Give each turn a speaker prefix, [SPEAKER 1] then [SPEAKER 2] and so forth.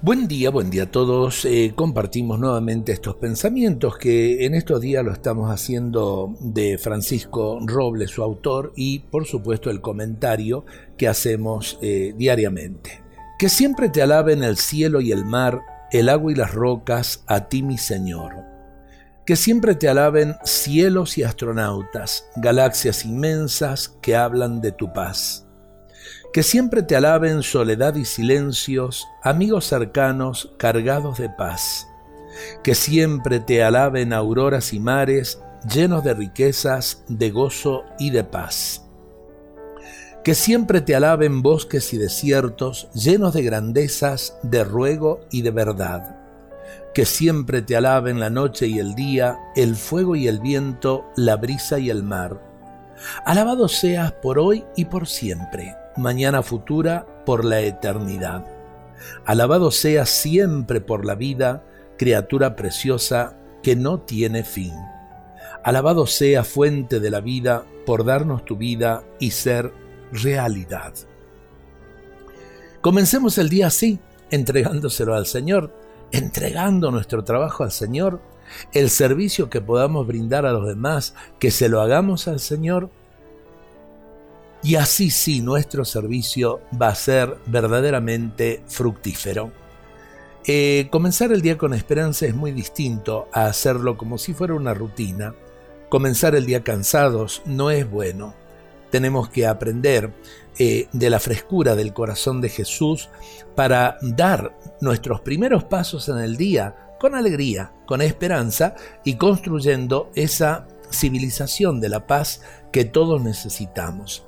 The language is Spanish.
[SPEAKER 1] Buen día, buen día a todos. Eh, compartimos nuevamente estos pensamientos que en estos días lo estamos haciendo de Francisco Robles, su autor, y por supuesto el comentario que hacemos eh, diariamente. Que siempre te alaben el cielo y el mar, el agua y las rocas, a ti mi Señor. Que siempre te alaben cielos y astronautas, galaxias inmensas que hablan de tu paz que siempre te alaben soledad y silencios, amigos cercanos cargados de paz. Que siempre te alaben auroras y mares llenos de riquezas, de gozo y de paz. Que siempre te alaben bosques y desiertos llenos de grandezas, de ruego y de verdad. Que siempre te alaben la noche y el día, el fuego y el viento, la brisa y el mar. Alabado seas por hoy y por siempre mañana futura por la eternidad. Alabado sea siempre por la vida, criatura preciosa que no tiene fin. Alabado sea fuente de la vida por darnos tu vida y ser realidad. Comencemos el día así, entregándoselo al Señor, entregando nuestro trabajo al Señor, el servicio que podamos brindar a los demás, que se lo hagamos al Señor y así sí nuestro servicio va a ser verdaderamente fructífero. Eh, comenzar el día con esperanza es muy distinto a hacerlo como si fuera una rutina. Comenzar el día cansados no es bueno. Tenemos que aprender eh, de la frescura del corazón de Jesús para dar nuestros primeros pasos en el día con alegría, con esperanza y construyendo esa civilización de la paz que todos necesitamos.